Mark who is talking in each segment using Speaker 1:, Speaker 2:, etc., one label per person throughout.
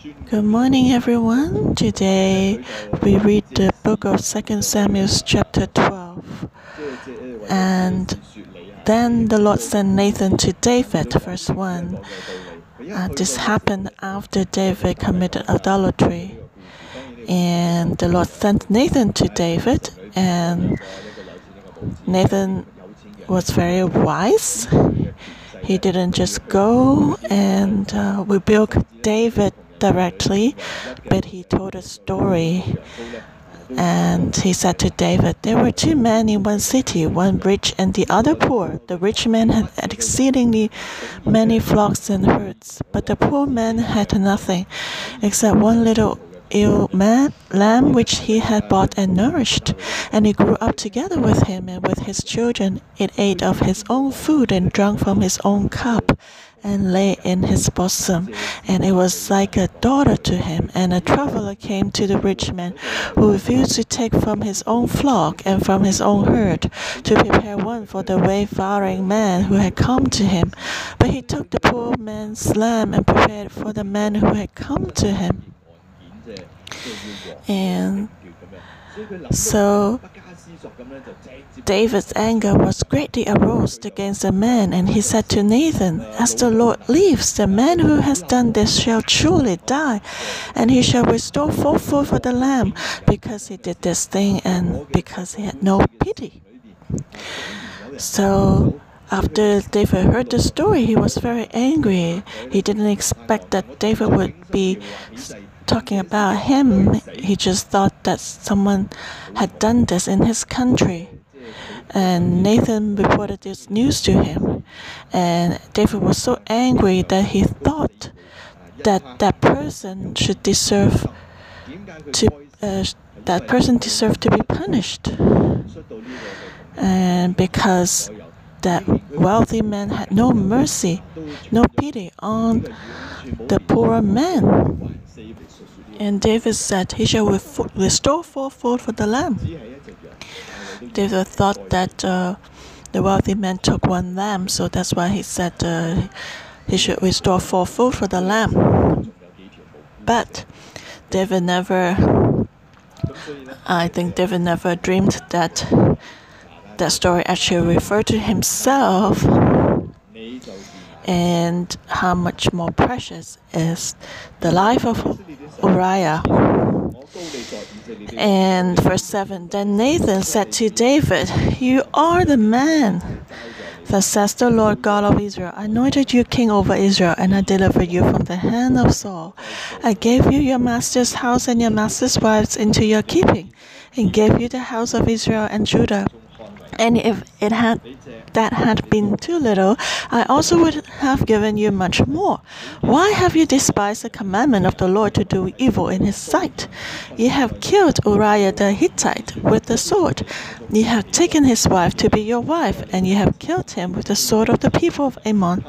Speaker 1: Good morning, everyone. Today we read the book of 2 Samuel, chapter 12. And then the Lord sent Nathan to David, verse 1. Uh, this happened after David committed adultery. And the Lord sent Nathan to David, and Nathan was very wise. He didn't just go and uh, rebuke David directly, but he told a story. And he said to David, There were two men in one city, one rich and the other poor. The rich man had exceedingly many flocks and herds, but the poor man had nothing except one little ill man, lamb which he had bought and nourished. And it grew up together with him and with his children. It ate of his own food and drank from his own cup and lay in his bosom. And it was like a daughter to him. And a traveler came to the rich man, who refused to take from his own flock and from his own herd, to prepare one for the wayfaring man who had come to him. But he took the poor man's lamb and prepared for the man who had come to him. And so David's anger was greatly aroused against the man, and he said to Nathan, As the Lord lives, the man who has done this shall surely die, and he shall restore fourfold for the lamb, because he did this thing and because he had no pity. So after David heard the story, he was very angry. He didn't expect that David would be talking about him. He just thought that someone had done this in his country. And Nathan reported this news to him. And David was so angry that he thought that that person should deserve to uh, that person deserved to be punished. And because that wealthy man had no mercy, no pity on the poor man. And David said, He shall restore fourfold for the lamb. David thought that uh, the wealthy man took one lamb, so that's why he said uh, he should restore fourfold for the lamb. But David never, I think David never dreamed that that story actually referred to himself and how much more precious is the life of Uriah. And verse 7 Then Nathan said to David, You are the man. Thus says the Lord God of Israel I anointed you king over Israel, and I delivered you from the hand of Saul. I gave you your master's house and your master's wives into your keeping, and gave you the house of Israel and Judah. And if it had that had been too little, I also would have given you much more. Why have you despised the commandment of the Lord to do evil in his sight? You have killed Uriah the Hittite with the sword. You have taken his wife to be your wife, and you have killed him with the sword of the people of Ammon.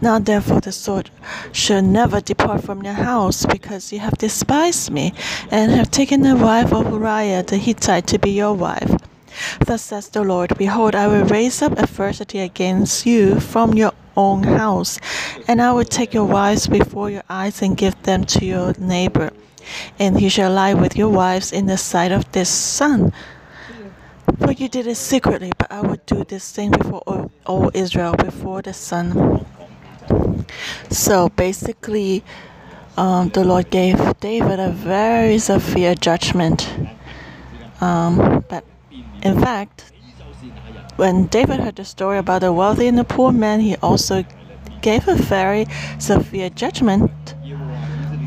Speaker 1: Now therefore the sword shall never depart from your house, because you have despised me, and have taken the wife of Uriah the Hittite to be your wife. Thus says the Lord Behold, I will raise up adversity against you from your own house, and I will take your wives before your eyes and give them to your neighbor. And he shall lie with your wives in the sight of this sun. For you did it secretly, but I will do this thing before all, all Israel, before the sun. So basically, um, the Lord gave David a very severe judgment. Um, but in fact, when David heard the story about the wealthy and the poor man, he also gave a very severe judgment.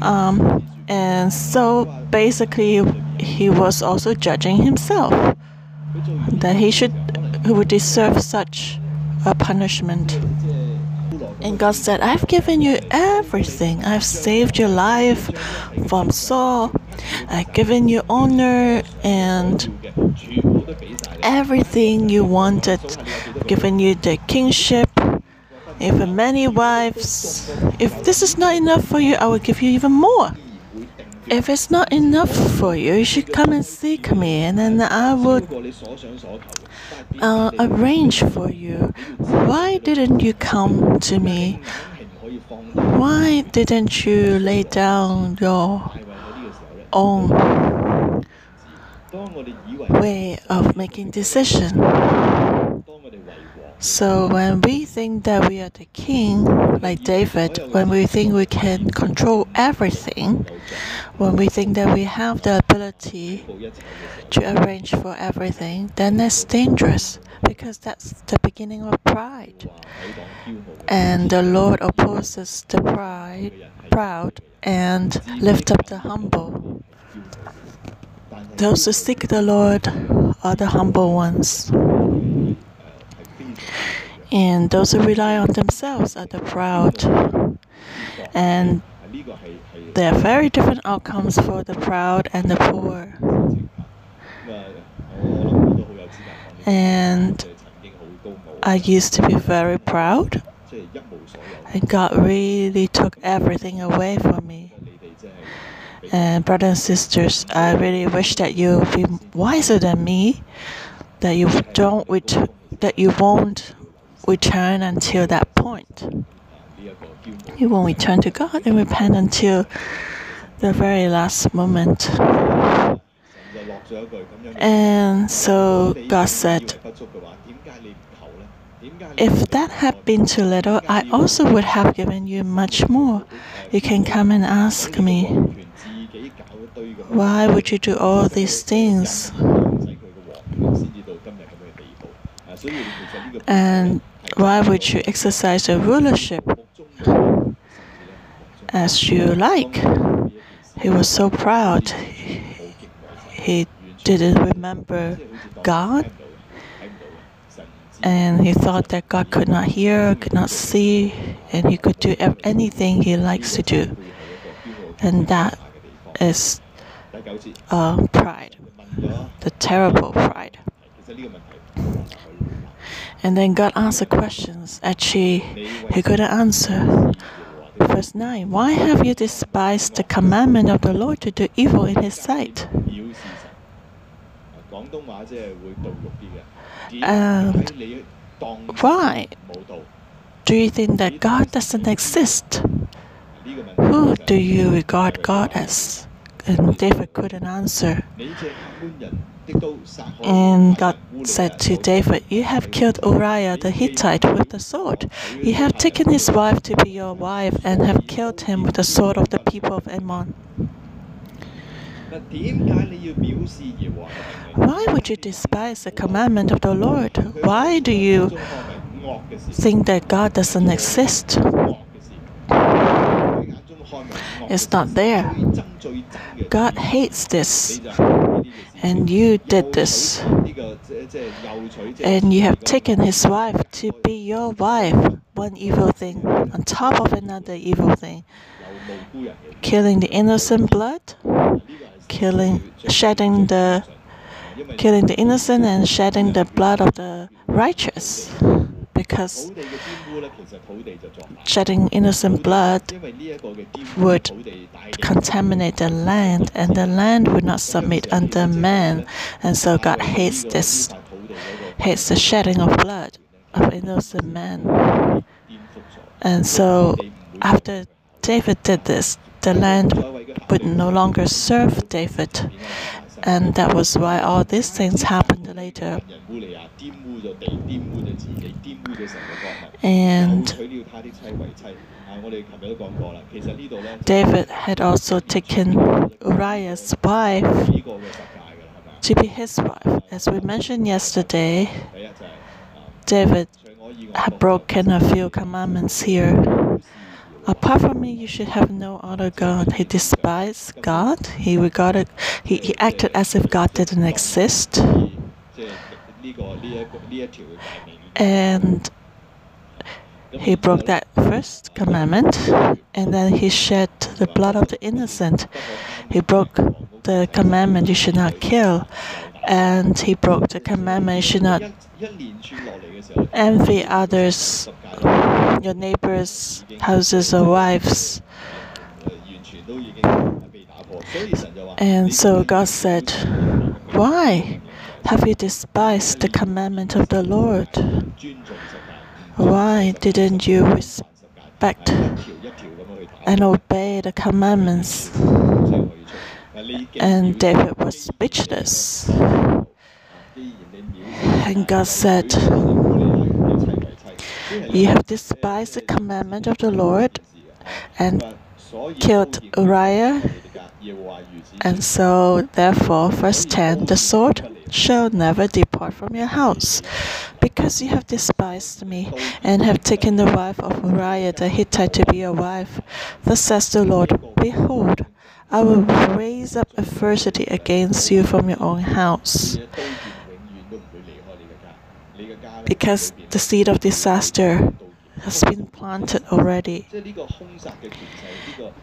Speaker 1: Um, and so basically, he was also judging himself that he should, who would deserve such a punishment. And God said, I've given you everything. I've saved your life from Saul. I've given you honor and everything you wanted, given you the kingship, even many wives. If this is not enough for you, I will give you even more. If it's not enough for you, you should come and seek me, and then I would uh, arrange for you. Why didn't you come to me? Why didn't you lay down your own way of making decision. So when we think that we are the king, like David, when we think we can control everything, when we think that we have the ability to arrange for everything, then that's dangerous because that's the beginning of pride. And the Lord opposes the pride, proud, and lift up the humble. Those who seek the Lord are the humble ones. And those who rely on themselves are the proud. And there are very different outcomes for the proud and the poor. And I used to be very proud, and God really took everything away from me. And brothers and sisters, I really wish that you be wiser than me, that you don't ret- that you won't return until that point. You won't return to God and repent until the very last moment. And so God said, If that had been too little, I also would have given you much more. You can come and ask me. Why would you do all these things? And why would you exercise a rulership as you like? He was so proud. He didn't remember God. And he thought that God could not hear, could not see, and he could do anything he likes to do. And that is uh, pride, the terrible pride. And then God answered questions actually he couldn't answer. Verse 9 Why have you despised the commandment of the Lord to do evil in his sight? And why do you think that God doesn't exist? Who do you regard God as? and David couldn't answer. And God said to David, You have killed Uriah the Hittite with the sword. You have taken his wife to be your wife and have killed him with the sword of the people of Ammon. Why would you despise the commandment of the Lord? Why do you think that God doesn't exist? It's not there. God hates this. And you did this. And you have taken his wife to be your wife. One evil thing on top of another evil thing. Killing the innocent blood, killing, shedding the, killing the innocent and shedding the blood of the righteous because shedding innocent blood would contaminate the land, and the land would not submit under man. And so God hates this, hates the shedding of blood of innocent
Speaker 2: men.
Speaker 1: And so after David did this, the land would no longer serve David. And that was why all these things happened later. And David had also taken Uriah's wife to be his wife. As we mentioned yesterday, David had broken a few commandments here. Apart from me, you should have no other God. He despised God. He regarded, he, he acted as if God didn't exist. And he broke that first commandment and then he shed the blood of the innocent. He broke the commandment you should not kill and he broke the commandment. Should not envy others, your neighbors' houses or wives. And so God said, Why have you despised the commandment of the Lord? Why didn't you respect and obey the commandments? And David was speechless. And God said, You have despised the commandment of the Lord and killed Uriah. And so, therefore, verse 10 the sword shall never depart from your house, because you have despised me, and have taken the wife of Uriah the Hittite to be your wife. Thus says the Lord Behold, I will raise up adversity against you from your own house. Because the seed of disaster has been planted already.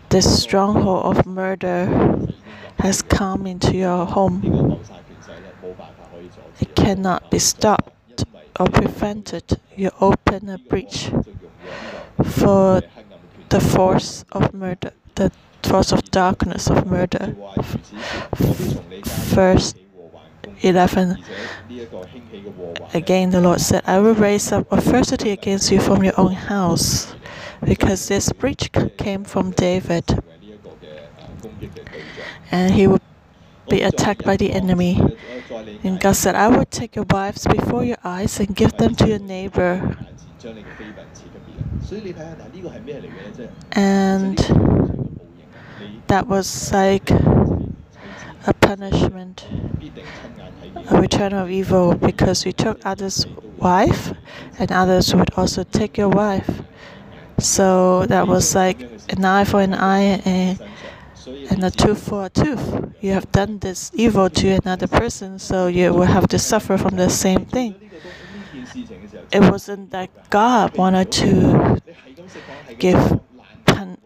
Speaker 1: The stronghold of murder has come into your home. It cannot be stopped or prevented. You open a breach for the force of murder, the force of darkness, of murder.
Speaker 2: First
Speaker 1: 11 Again, the Lord said, I will raise up adversity against you from your own house, because this breach came from David, and he will be attacked by the enemy. And God said, I will take your wives before your eyes and give them to your neighbor. And that was like a punishment, a return of evil, because you took others' wife, and others would also take your wife. So that was like an eye for an eye and, and a tooth for a tooth. You have done this evil to another person, so you will have to suffer from the same thing. It wasn't that God wanted to give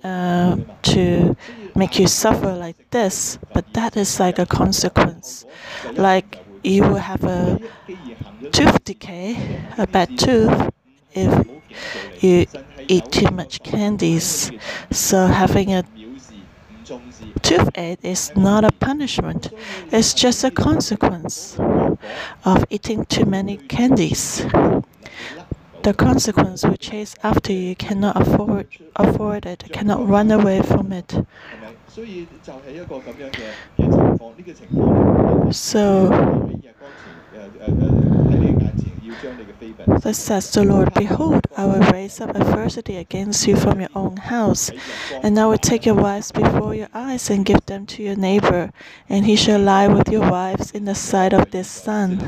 Speaker 1: uh, to make you suffer like this, but that is like a consequence. Like you will have a tooth decay, a bad tooth, if you eat too much candies. So having a toothache is not a punishment. It's just a consequence of eating too many candies the consequence will chase after you, cannot afford, afford it, cannot run away from it. So, Thus says the Lord, Behold, I will raise up adversity against you from your own house, and I will take your wives before your eyes and give them to your neighbor, and he shall lie with your wives in the sight of this sun.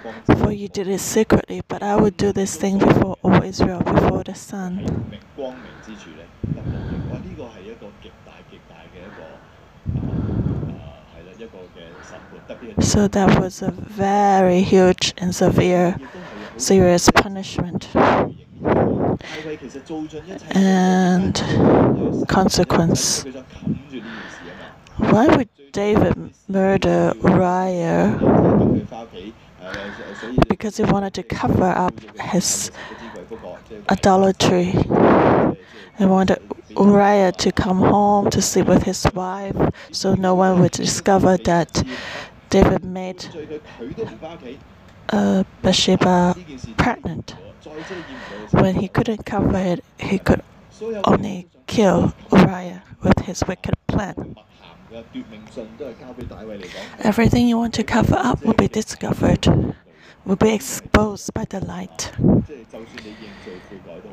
Speaker 2: 人面前日光
Speaker 1: For you did it secretly, but I will do this thing before all Israel, before the sun.
Speaker 2: 明光明之处咧得报应。哇！呢个系一个极大极大嘅一个诶诶系啦，一个嘅审判，特别系
Speaker 1: So that was a very huge and severe,
Speaker 2: 亦都系好
Speaker 1: serious punishment
Speaker 2: 大卫其实做尽一切
Speaker 1: and consequence.
Speaker 2: 佢想冚住呢件事啊嘛。
Speaker 1: Why would David murder Uriah? because he wanted to cover up his idolatry. He wanted Uriah to come home to sleep with his wife so no one would discover that David made uh, Bathsheba pregnant. When he couldn't cover it, he could only kill Uriah with his wicked plan. Everything you want to cover up will be discovered, will be exposed by the light.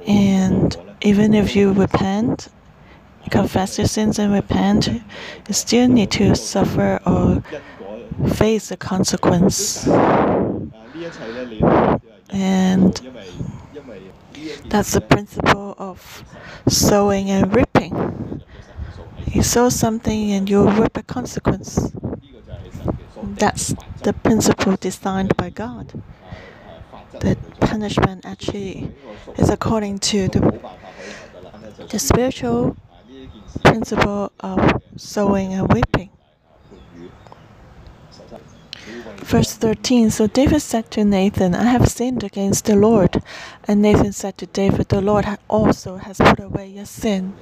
Speaker 1: And even if you repent, confess your sins and repent, you still need to suffer or face the consequence. And that's the principle of sowing and reaping. You sow something and you'll reap a consequence. That's the principle designed by God. The punishment actually is according to the, the spiritual principle of sowing and
Speaker 2: weeping.
Speaker 1: Verse 13 So David said to Nathan, I have sinned against the Lord. And Nathan said to David, The Lord also has put away your sin.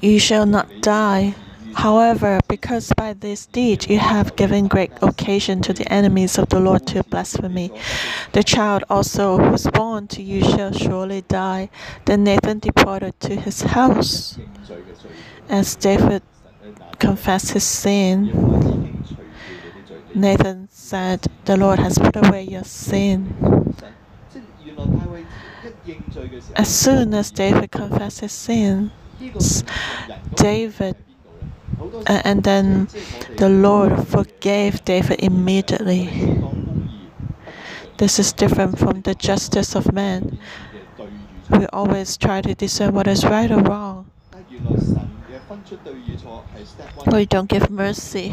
Speaker 1: You shall not die. However, because by this deed you have given great occasion to the enemies of the Lord to blaspheme, the child also who is born to you shall surely die. Then Nathan departed to his house. As David confessed his sin, Nathan said, The Lord has put away your sin. As soon as David confessed his
Speaker 2: sins,
Speaker 1: David uh, and then the Lord forgave David immediately. This is different from the justice of man. We always try to discern what is right or wrong. We don't give mercy,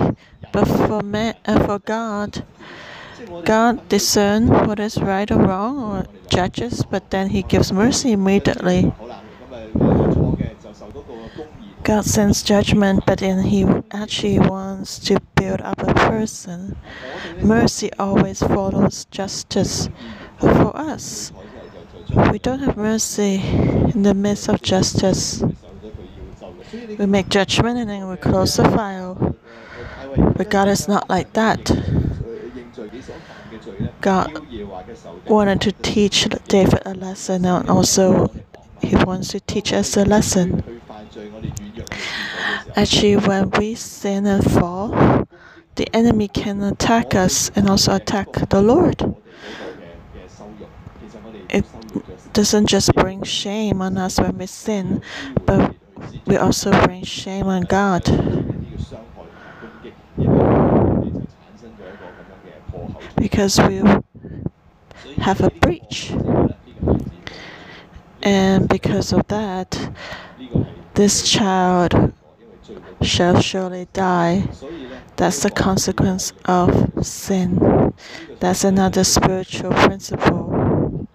Speaker 1: but for man, uh, for God, God discerns what is right or wrong or judges, but then He gives mercy immediately. God sends judgment, but then He actually wants to build up a person. Mercy always follows justice for us. We don't have mercy in the midst of justice. We make judgment and then we close the file. But God is not like that. God wanted to teach David a lesson, and also he wants to teach us a lesson. Actually, when we sin and fall, the enemy can attack us and also attack the Lord. It doesn't just bring shame on us when we sin, but we also bring shame on God. because we have a breach. And because of that, this child shall surely die. That's the consequence of sin. That's another spiritual principle.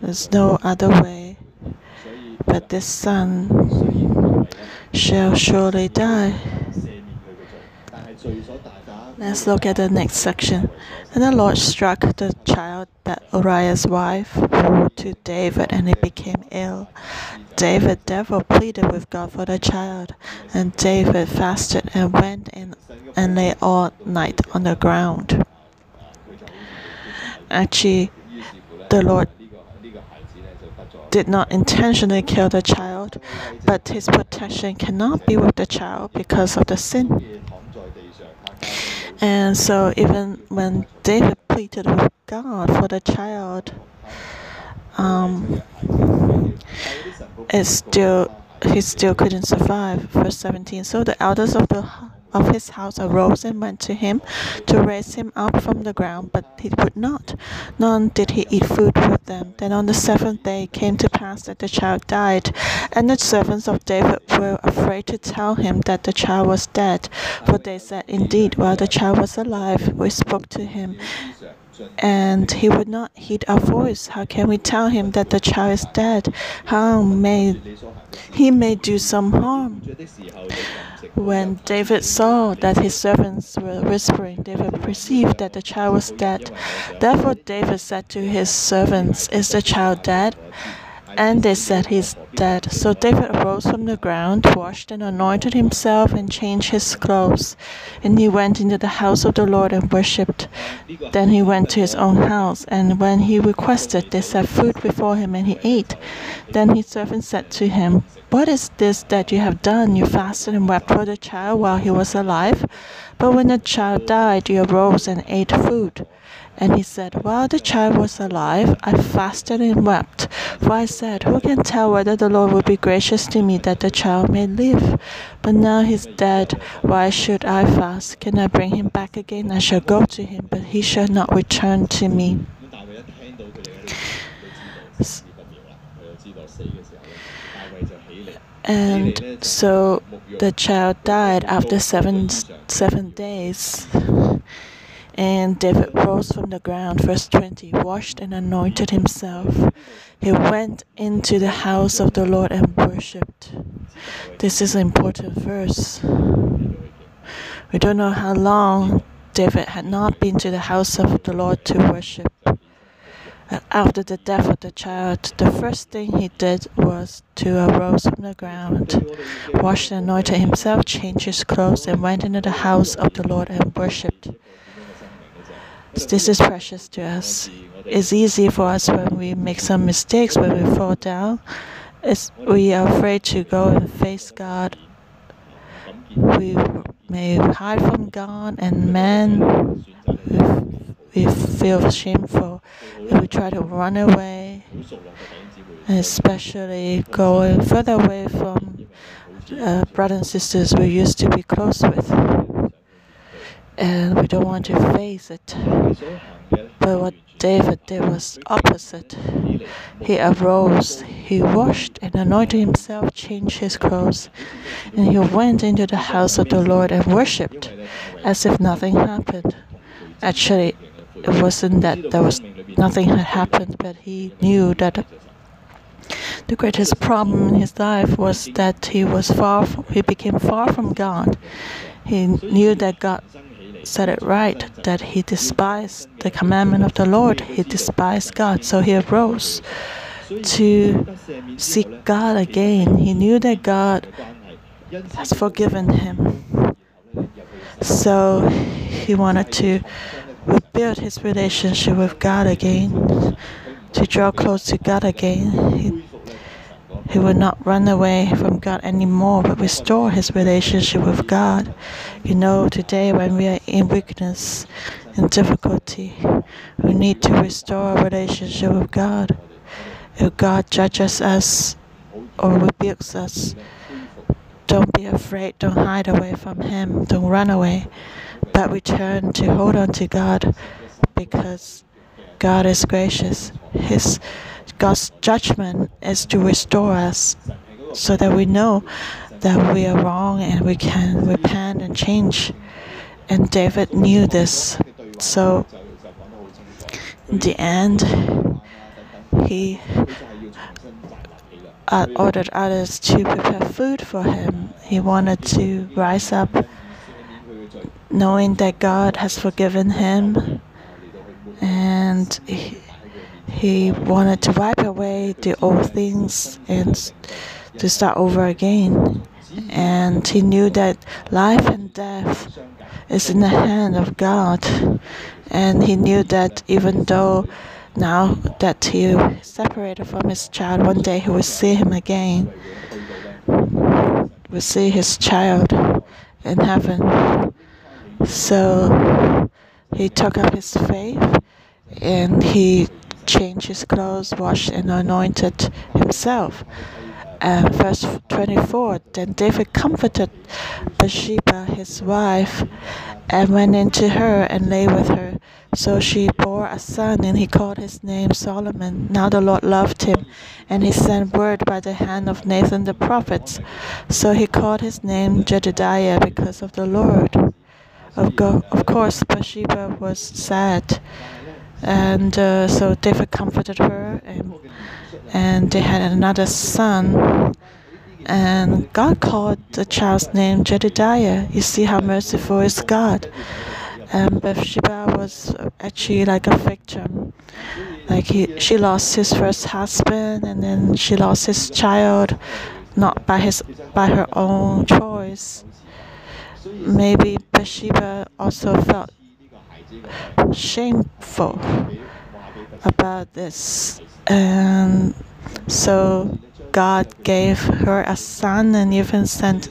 Speaker 1: There's no other way. But this son shall surely die. Let's look at the next section. And the Lord struck the child that Uriah's wife bore to David, and he became ill. David therefore pleaded with God for the child, and David fasted and went in and lay all night on the ground. Actually, the Lord did not intentionally kill the child, but his protection cannot be with the child because of the sin. And so, even when David pleaded with God for the child, um, it still he still couldn't survive. Verse 17. So the elders of the of his house arose and went to him to raise him up from the ground, but he would not. None did he eat food with them. Then on the seventh day it came to pass that the child died, and the servants of David were afraid to tell him that the child was dead, for they said, Indeed, while the child was alive, we spoke to him, and he would not heed our voice. How can we tell him that the child is dead? How may he may do some harm? When David saw that his servants were whispering, David perceived that the child was dead. Therefore David said to his servants, Is the child dead? And they said, He's dead. So David arose from the ground, washed and anointed himself, and changed his clothes. And he went into the house of the Lord and worshipped. Then he went to his own house, and when he requested, they set food before him, and he ate. Then his servant said to him, What is this that you have done? You fasted and wept for the child while he was alive. But when the child died, you arose and ate food. And he said, While the child was alive, I fasted and wept. For I said, Who can tell whether the Lord will be gracious to me that the child may live? But now he is dead. Why should I fast? Can I bring him back again? I shall go to him, but he shall not return to me. And so the child died after seven, seven days. And David rose from the ground, verse 20, washed and anointed himself. He went into the house of the Lord and worshipped. This is an important verse. We don't know how long David had not been to the house of the Lord to worship. After the death of the child, the first thing he did was to arose from the ground, washed and anointed himself, changed his clothes, and went into the house of the Lord and worshipped. This is precious to us. It's easy for us when we make some mistakes, when we fall down. It's, we are afraid to go and face God. We may hide from God, and man, we, we feel shameful. We try to run away, especially going further away from uh, brothers and sisters we used to be close with, and we don't want to face it. But what David did was opposite. He arose, he washed and anointed himself, changed his clothes, and he went into the house of the Lord and worshipped as if nothing happened. Actually, it wasn't that there was nothing had happened, but he knew that the greatest problem in his life was that he was far from, he became far from God. He knew that God said it right, that he despised the commandment of the Lord. He despised God. So he arose to seek God again. He knew that God has forgiven him. So he wanted to rebuild his relationship with God again, to draw close to God again. He, he would not run away from God anymore, but restore his relationship with God. You know, today when we are in weakness and difficulty, we need to restore our relationship with God. If God judges us or rebukes us, don't be afraid, don't hide away from Him, don't run away, but return to hold on to God because God is gracious. His God's judgment is to restore us so that we know that we are wrong and we can repent and change. And David knew this. So in the end, he uh, ordered others to prepare food for him. He wanted to rise up knowing that God has forgiven him and he, he wanted to wipe away the old things and to start over again. And he knew that life and death is in the hand of God. And he knew that even though now that he separated from his child, one day he will see him again. Will see his child in heaven. So he took up his faith and he changed his clothes, washed and anointed himself. And verse 24 Then David comforted Bathsheba, his wife, and went into her and lay with her. So she bore a son, and he called his name Solomon. Now the Lord loved him, and he sent word by the hand of Nathan the prophet. So he called his name Jedidiah because of the Lord. Of, go- of course, Bathsheba was sad and uh, so David comforted her, and, and they had another son. And God called the child's name Jedidiah. You see how merciful is God. And Bathsheba was actually like a victim. Like he, she lost his first husband, and then she lost his child, not by his by her own choice. Maybe Bathsheba also felt shameful about this. And so God gave her a son and even sent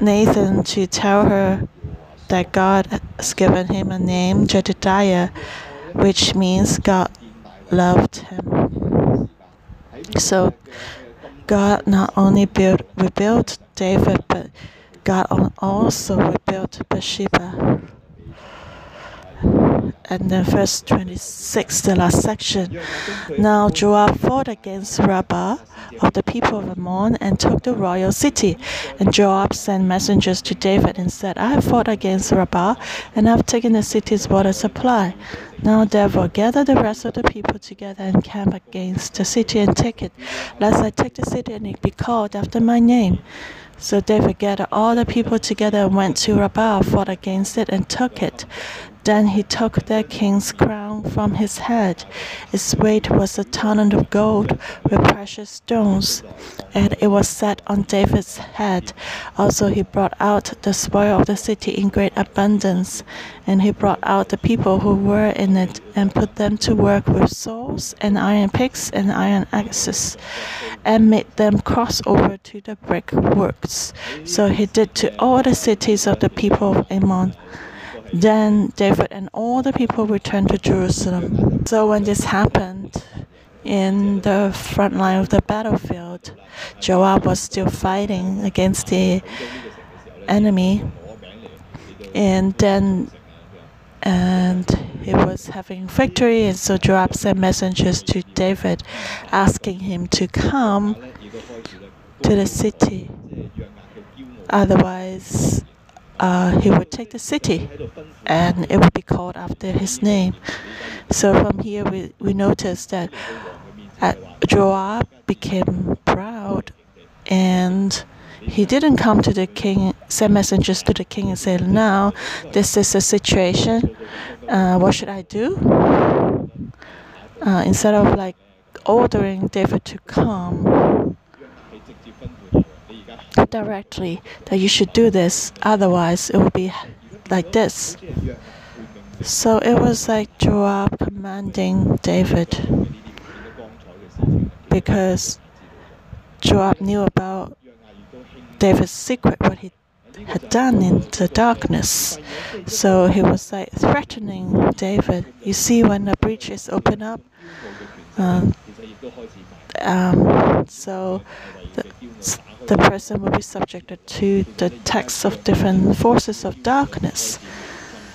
Speaker 1: Nathan to tell her that God has given him a name, Jedidiah, which means God loved him. So God not only built rebuilt David, but God also rebuilt Bathsheba and then verse 26, the last section. Now Joab fought against Rabbah of the people of Ammon and took the royal city. And Joab sent messengers to David and said, I have fought against Rabbah and I have taken the city's water supply. Now therefore gather the rest of the people together and camp against the city and take it, lest I take the city and it be called after my name. So David gathered all the people together and went to Rabbah, fought against it, and took it. Then he took the king's crown from his head. Its weight was a talent of gold with precious stones, and it was set on David's head. Also, he brought out the spoil of the city in great abundance, and he brought out the people who were in it and put them to work with saws and iron picks and iron axes, and made them cross over to the brickworks. So he did to all the cities of the people of Ammon. Then David and all the people returned to Jerusalem. So when this happened, in the front line of the battlefield, Joab was still fighting against the enemy, and then and he was having victory, and so Joab sent messengers to David, asking him to come to the city. Otherwise, uh, he would take the city and it would be called after his name. So from here, we, we notice that Joab became proud and he didn't come to the king, send messengers to the king and say, Now, this is the situation. Uh, what should I do? Uh, instead of like ordering David to come directly that you should do this, otherwise it will be like this. So it was like Joab commanding David because Joab knew about David's secret, what he had done in the darkness. So he was like threatening David. You see, when the breach is open up, um, um, so the, the person will be subjected to the attacks of different forces of darkness.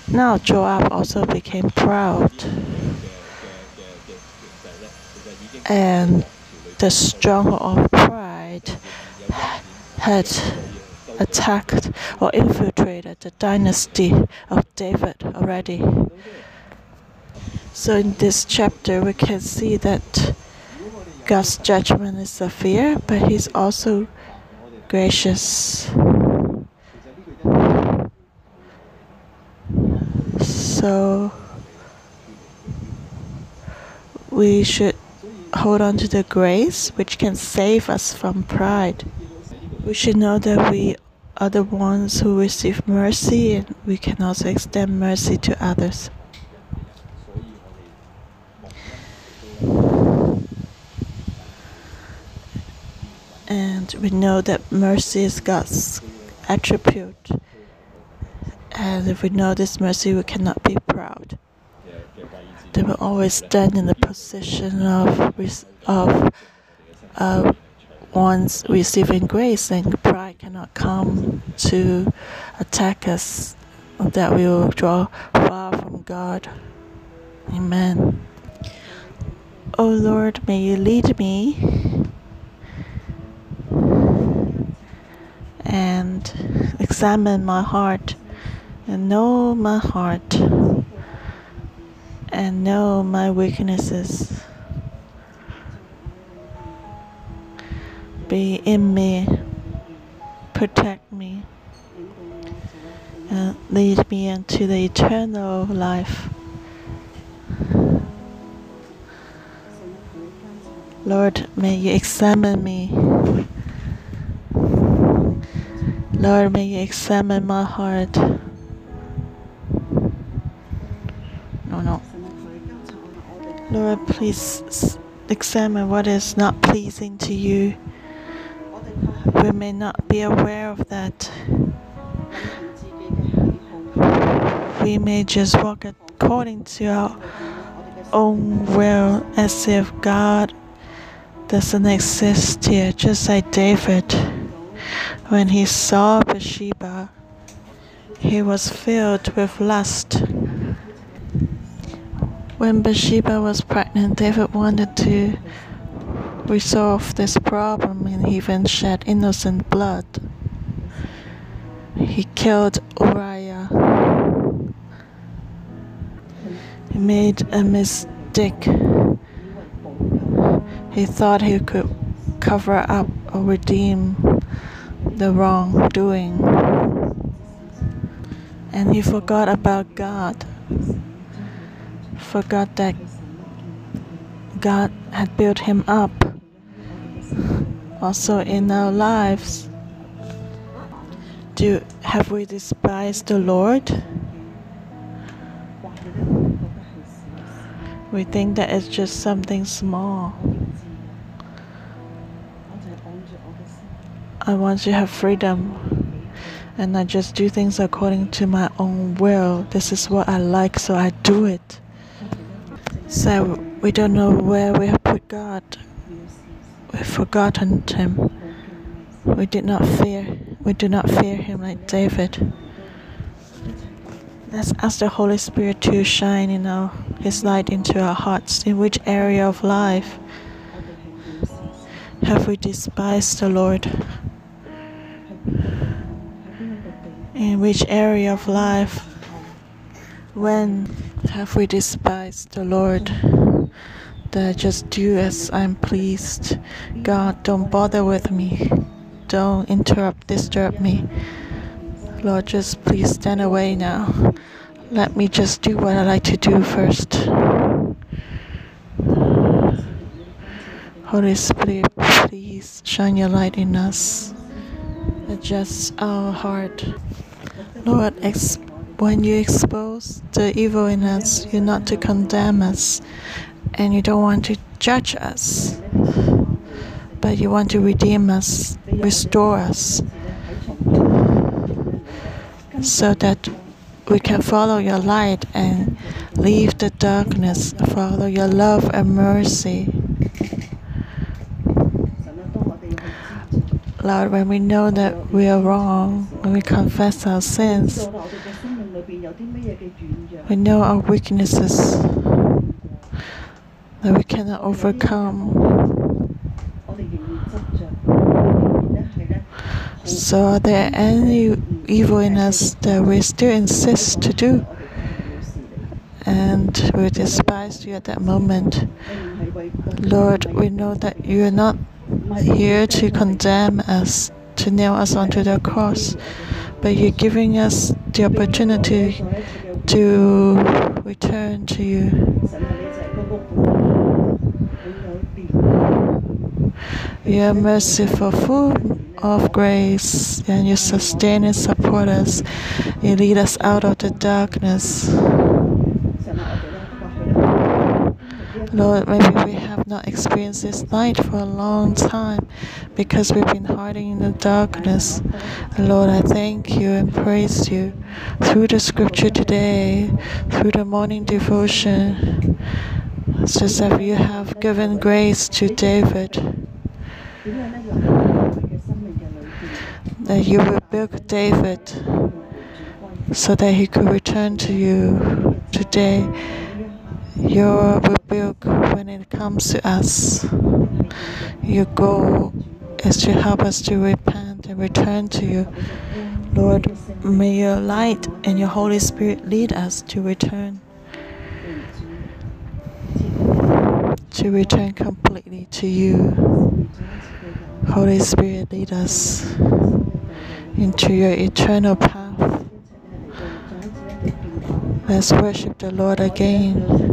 Speaker 1: Now Joab also became proud. And the stronghold of pride had attacked or infiltrated the dynasty of David already. So in this chapter we can see that God's judgment is severe, but He's also gracious. So we should hold on to the grace which can save us from pride. We should know that we are the ones who receive mercy and we can also extend mercy to others. And we know that mercy is God's attribute. And if we know this mercy, we cannot be proud. Then will always stand in the position of of uh, one's receiving grace, and pride cannot come to attack us. That we will draw far from God. Amen. O oh Lord, may you lead me and examine my heart and know my heart and know my weaknesses. Be in me, protect me, and lead me into the eternal life. Lord, may you examine me Lord, may you examine my heart. No, no. Lord, please examine what is not pleasing to you. We may not be aware of that. We may just walk according to our own will as if God doesn't exist here, just like David. When he saw Bathsheba, he was filled with lust. When Bathsheba was pregnant, David wanted to resolve this problem and he even shed innocent blood. He killed Uriah. He made a mistake. He thought he could cover up or redeem the wrongdoing. And he forgot about God. forgot that God had built him up. Also in our lives, do have we despised the Lord? We think that it's just something small. I want to have freedom and I just do things according to my own will. This is what I like, so I do it. So we don't know where we have put God. We've forgotten Him. We did not fear. We do not fear Him like David. Let's ask the Holy Spirit to shine in our His light into our hearts. In which area of life have we despised the Lord? In which area of life, when have we despised the Lord? That just do as I'm pleased. God, don't bother with me. Don't interrupt, disturb me. Lord, just please stand away now. Let me just do what I like to do first. Holy Spirit, please shine your light in us. Adjust our heart. Lord, ex- when you expose the evil in us, you're not to condemn us and you don't want to judge us, but you want to redeem us, restore us, so that we can follow your light and leave the darkness, follow your love and mercy. Lord, when we know that we are wrong, when we confess our sins, we know our weaknesses that we cannot overcome. So, are there any evil in us that we still insist to do? And we despise you at that moment. Lord, we know that you are not here to condemn us, to nail us onto the cross, but you're giving us the opportunity to return to you. You are merciful, full of grace, and you sustain and support us. You lead us out of the darkness. Lord, maybe we have not experienced this light for a long time because we've been hiding in the darkness. Lord, I thank you and praise you through the scripture today, through the morning devotion. Just as you have given grace to David, that you build David so that he could return to you today your rebuke when it comes to us. Your goal is to help us to repent and return to you. Lord, may your light and your Holy Spirit lead us to return. To return completely to you. Holy Spirit, lead us into your eternal path. Let's worship the Lord again.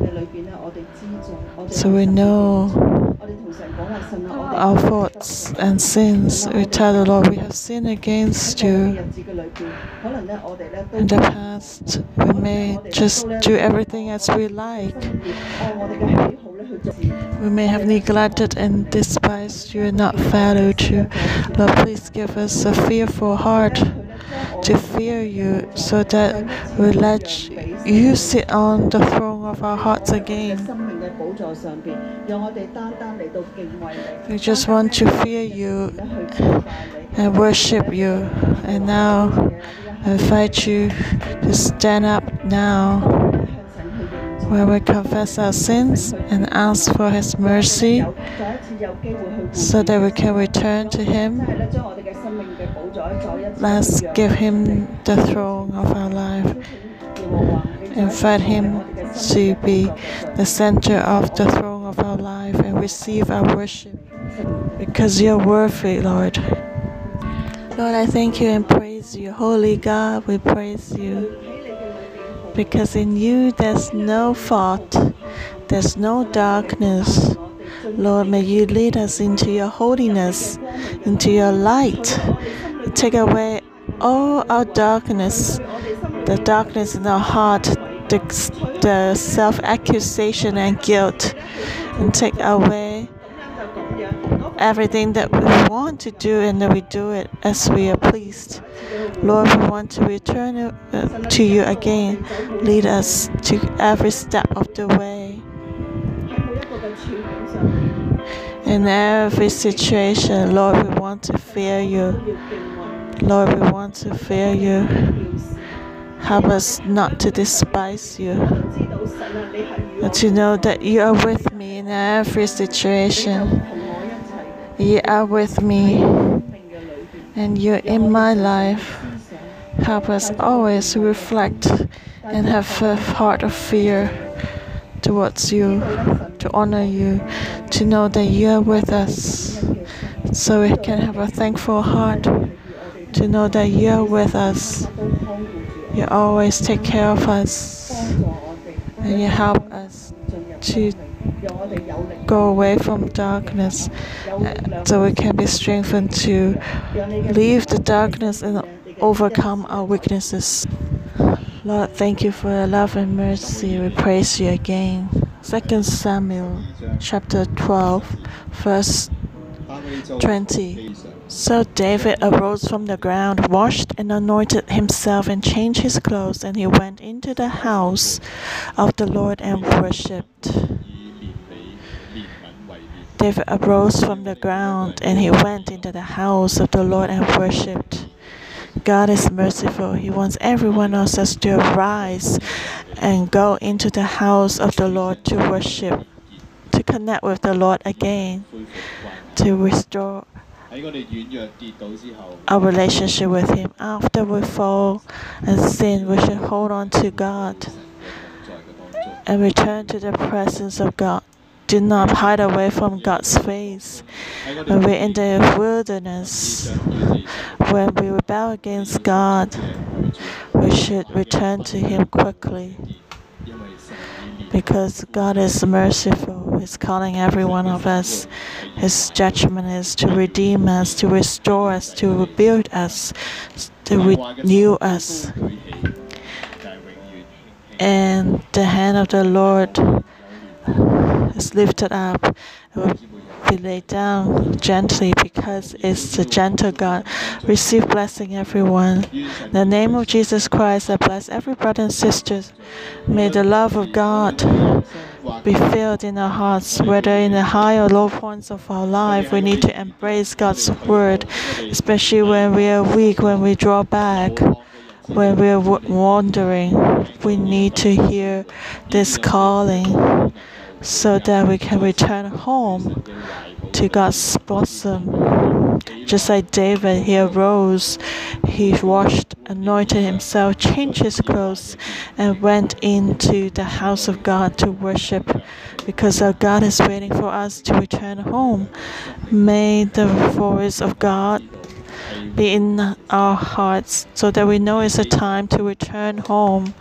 Speaker 1: So we know our faults and sins. We tell the Lord we have sinned against you. In the past, we may just do everything as we like. We may have neglected and despised you and not followed you. Lord, please give us a fearful heart to fear you so that we let you sit on the throne of our hearts again. We just want to fear you and worship you. And now I invite you to stand up now where we confess our sins and ask for His mercy so that we can return to Him. Let's give Him the throne of our life. Invite Him to be the center of the throne of our life and receive our worship because you're worthy, Lord. Lord, I thank you and praise you. Holy God, we praise you. because in you there's no fault, there's no darkness. Lord, may you lead us into your holiness, into your light. Take away all our darkness, the darkness in our heart, the, the self accusation and guilt, and take away everything that we want to do and that we do it as we are pleased. Lord, we want to return uh, to you again. Lead us to every step of the way. In every situation, Lord, we want to fear you. Lord, we want to fear you. Help us not to despise you, but to know that you are with me in every situation. You are with me, and you're in my life. Help us always reflect and have a heart of fear towards you, to honor you, to know that you are with us, so we can have a thankful heart, to know that you are with us. You always take care of us, and you help us to go away from darkness uh, so we can be strengthened to leave the darkness and overcome our weaknesses. Lord, thank you for your love and mercy. We praise you again. 2 Samuel chapter 12, verse 20. So David arose from the ground, washed and anointed himself, and changed his clothes, and he went into the house of the Lord and worshipped. David arose from the ground, and he went into the house of the Lord and worshipped. God is merciful. He wants every one of us to arise and go into the house of the Lord to worship, to connect with the Lord again, to restore our relationship with Him. After we fall and sin, we should hold on to God and return to the presence of God. Do not hide away from God's face. When we're in the wilderness, when we rebel against God, we should return to Him quickly. Because God is merciful, He's calling every one of us. His judgment is to redeem us, to restore us, to rebuild us, to renew us. And the hand of the Lord is lifted up. Be laid down gently because it's the gentle God. Receive blessing, everyone. In the name of Jesus Christ, I bless every brother and sisters. May the love of God be filled in our hearts, whether in the high or low points of our life. We need to embrace God's word, especially when we are weak, when we draw back when we're wandering, we need to hear this calling so that we can return home to God's bosom. Just like David, he arose, he washed, anointed himself, changed his clothes, and went into the house of God to worship because our God is waiting for us to return home. May the voice of God be in our hearts so that we know it's a time to return home.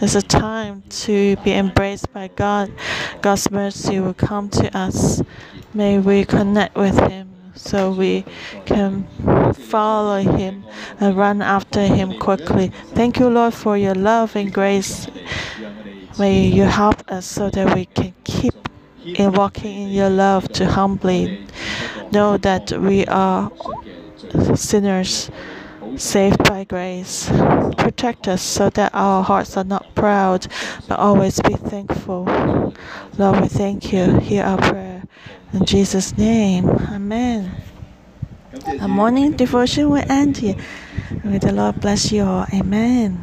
Speaker 1: It's a time to be embraced by God. God's mercy will come to us. May we connect with Him so we can follow Him and run after Him quickly. Thank you, Lord, for your love and grace. May you help us so that we can keep in walking in your love to humbly know that we are sinners saved by grace. Protect us so that our hearts are not proud, but always be thankful. Lord, we thank you. Hear our prayer. In Jesus' name, Amen. A morning devotion will end here. May the Lord bless you all. Amen.